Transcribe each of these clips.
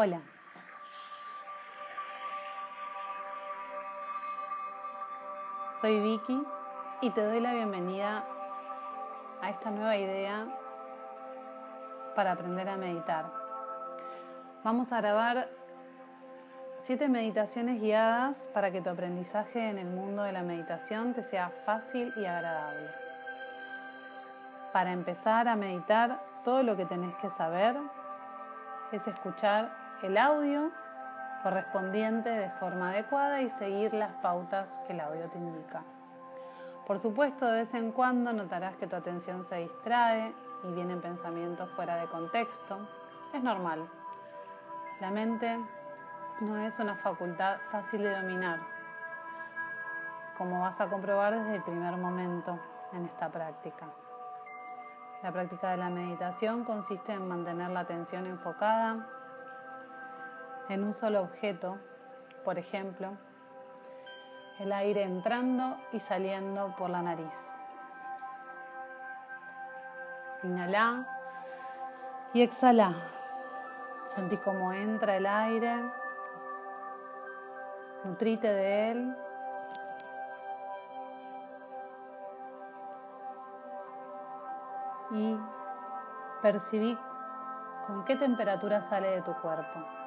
Hola. Soy Vicky y te doy la bienvenida a esta nueva idea para aprender a meditar. Vamos a grabar siete meditaciones guiadas para que tu aprendizaje en el mundo de la meditación te sea fácil y agradable. Para empezar a meditar, todo lo que tenés que saber es escuchar el audio correspondiente de forma adecuada y seguir las pautas que el audio te indica. Por supuesto, de vez en cuando notarás que tu atención se distrae y vienen pensamientos fuera de contexto. Es normal. La mente no es una facultad fácil de dominar, como vas a comprobar desde el primer momento en esta práctica. La práctica de la meditación consiste en mantener la atención enfocada en un solo objeto, por ejemplo, el aire entrando y saliendo por la nariz. Inhala y exhala. Sentí cómo entra el aire, nutrite de él y percibí con qué temperatura sale de tu cuerpo.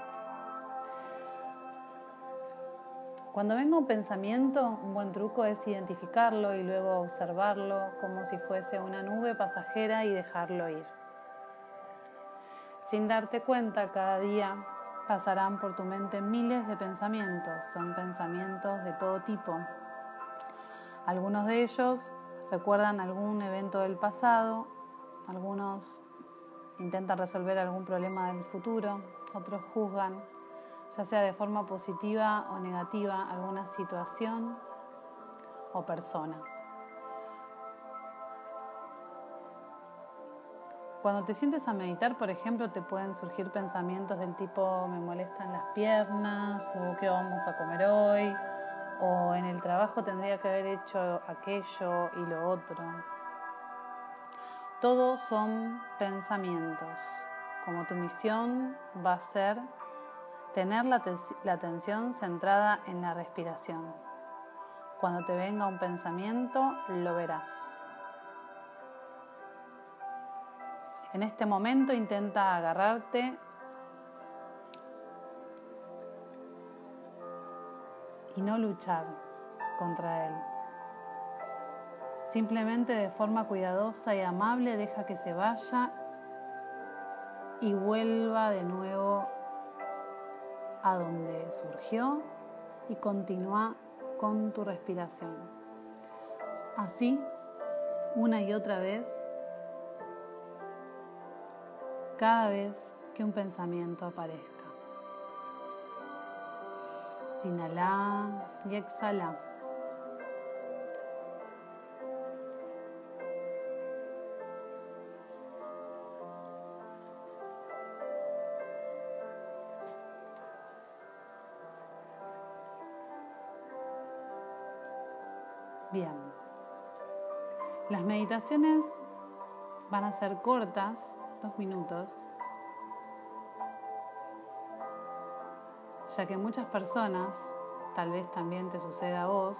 Cuando venga un pensamiento, un buen truco es identificarlo y luego observarlo como si fuese una nube pasajera y dejarlo ir. Sin darte cuenta, cada día pasarán por tu mente miles de pensamientos. Son pensamientos de todo tipo. Algunos de ellos recuerdan algún evento del pasado algunos intentan resolver algún problema del futuro, otros juzgan, ya sea de forma positiva o negativa, alguna situación o persona. Cuando te sientes a meditar, por ejemplo, te pueden surgir pensamientos del tipo me molestan las piernas o qué vamos a comer hoy o en el trabajo tendría que haber hecho aquello y lo otro. Todos son pensamientos, como tu misión va a ser tener la, atención centrada en la respiración. Cuando te venga un pensamiento, lo verás. En este momento intenta agarrarte y no luchar contra él. Simplemente de forma cuidadosa y amable deja que se vaya y vuelva de nuevo a donde surgió y continúa con tu respiración. Así, una y otra vez, cada vez que un pensamiento aparezca. Inhala y exhala. Bien. Las meditaciones van a ser cortas, dos minutos, ya que muchas personas, tal vez también te suceda a vos,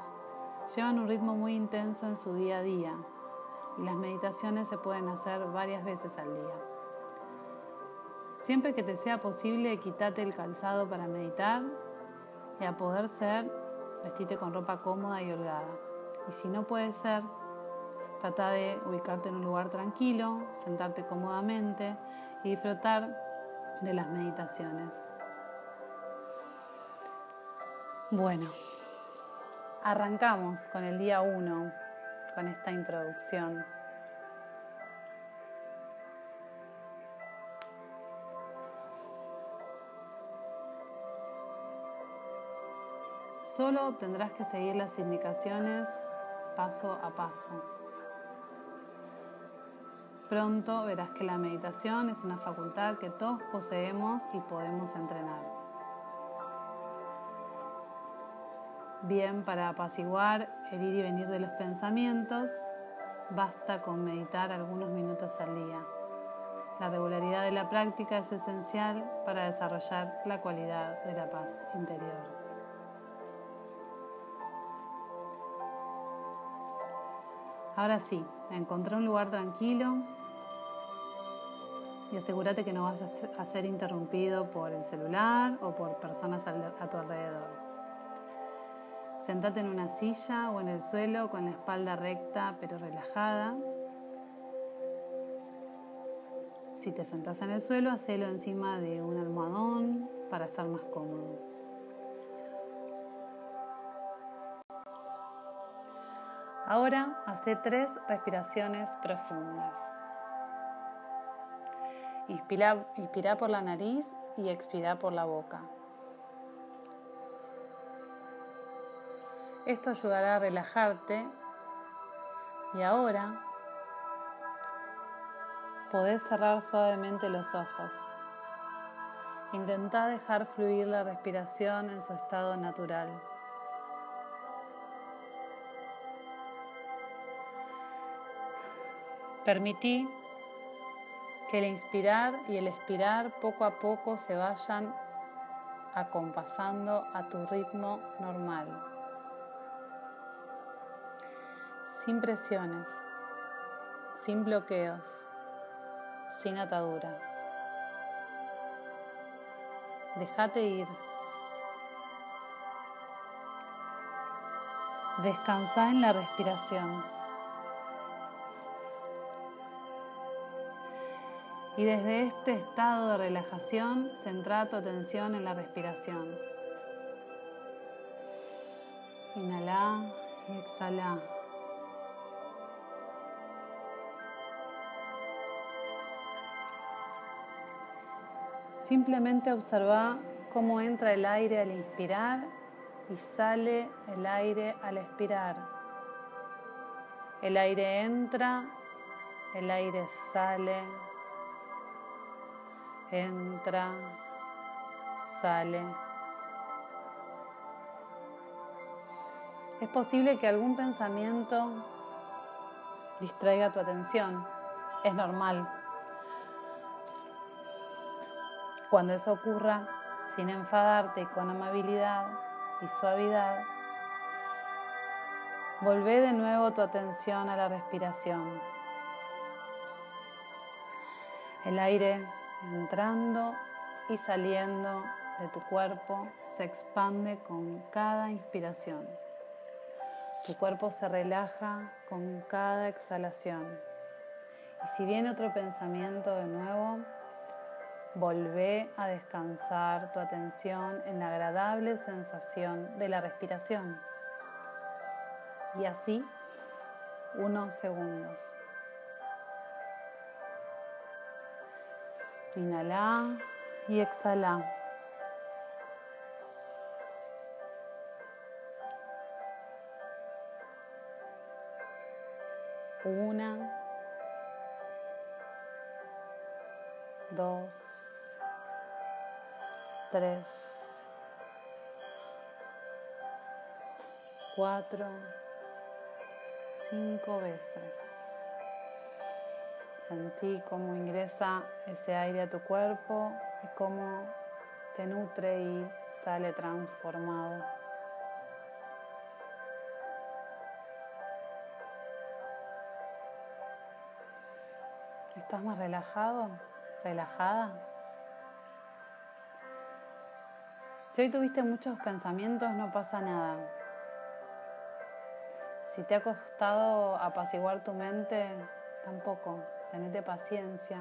llevan un ritmo muy intenso en su día a día y las meditaciones se pueden hacer varias veces al día. Siempre que te sea posible, quítate el calzado para meditar y a poder ser, vestite con ropa cómoda y holgada. Y si no puede ser, trata de ubicarte en un lugar tranquilo, sentarte cómodamente y disfrutar de las meditaciones. Bueno, arrancamos con el día 1, con esta introducción. Solo tendrás que seguir las indicaciones paso a paso. Pronto verás que la meditación es una facultad que todos poseemos y podemos entrenar. Bien, para apaciguar el ir y venir de los pensamientos, basta con meditar algunos minutos al día. La regularidad de la práctica es esencial para desarrollar la cualidad de la paz interior. Ahora sí, encontré un lugar tranquilo y asegúrate que no vas a ser interrumpido por el celular o por personas a tu alrededor. Sentate en una silla o en el suelo con la espalda recta pero relajada. Si te sentas en el suelo, hacelo encima de un almohadón para estar más cómodo. Ahora hace tres respiraciones profundas. Inspira, por la nariz y expira por la boca. Esto ayudará a relajarte y ahora podés cerrar suavemente los ojos. Intenta dejar fluir la respiración en su estado natural. Permití que el inspirar y el expirar poco a poco se vayan acompasando a tu ritmo normal. sin presiones, sin bloqueos, sin ataduras. Déjate ir. Descansa en la respiración. Y desde este estado de relajación, centra tu atención en la respiración. Inhala y exhala. Simplemente observa cómo entra el aire al inspirar y sale el aire al expirar. El aire entra, el aire sale, entra, sale. Es posible que algún pensamiento distraiga tu atención. Es normal. Cuando eso ocurra, sin enfadarte con amabilidad y suavidad, volvé de nuevo tu atención a la respiración. El aire entrando y saliendo de tu cuerpo se expande con cada inspiración. Tu cuerpo se relaja con cada exhalación. Y si viene otro pensamiento de nuevo, Volvé a descansar tu atención en la agradable sensación de la respiración. Y así, unos segundos. Inhala y exhala. Una, dos, tres, cuatro, cinco veces. Sentí cómo ingresa ese aire a tu cuerpo y cómo te nutre y sale transformado. ¿Estás más relajado? ¿Relajada? Si hoy tuviste muchos pensamientos, no pasa nada. Si te ha costado apaciguar tu mente, tampoco. Tenete paciencia.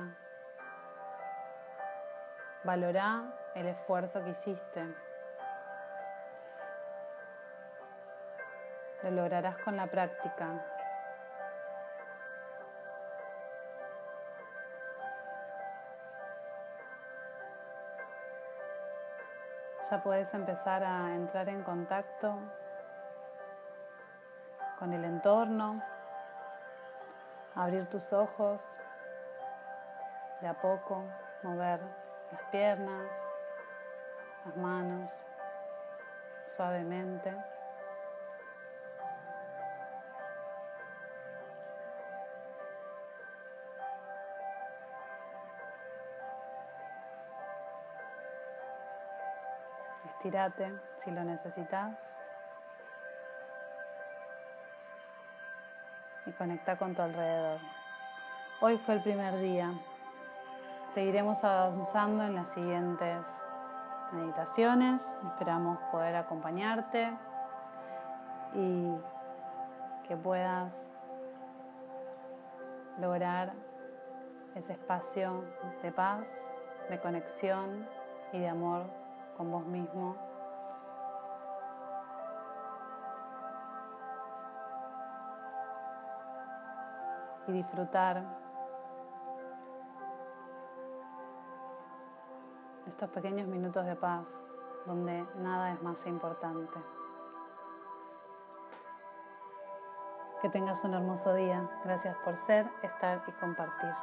Valorá el esfuerzo que hiciste. Lo lograrás con la práctica. ya puedes empezar a entrar en contacto con el entorno, abrir tus ojos, de a poco mover las piernas, las manos suavemente. Estírate si lo necesitas. Y conecta con tu alrededor. Hoy fue el primer día. Seguiremos avanzando en las siguientes meditaciones. Esperamos poder acompañarte y que puedas lograr ese espacio de paz, de conexión y de amor con vos mismo. Y disfrutar estos pequeños minutos de paz donde nada es más importante. Que tengas un hermoso día. Gracias por ser, estar y compartir.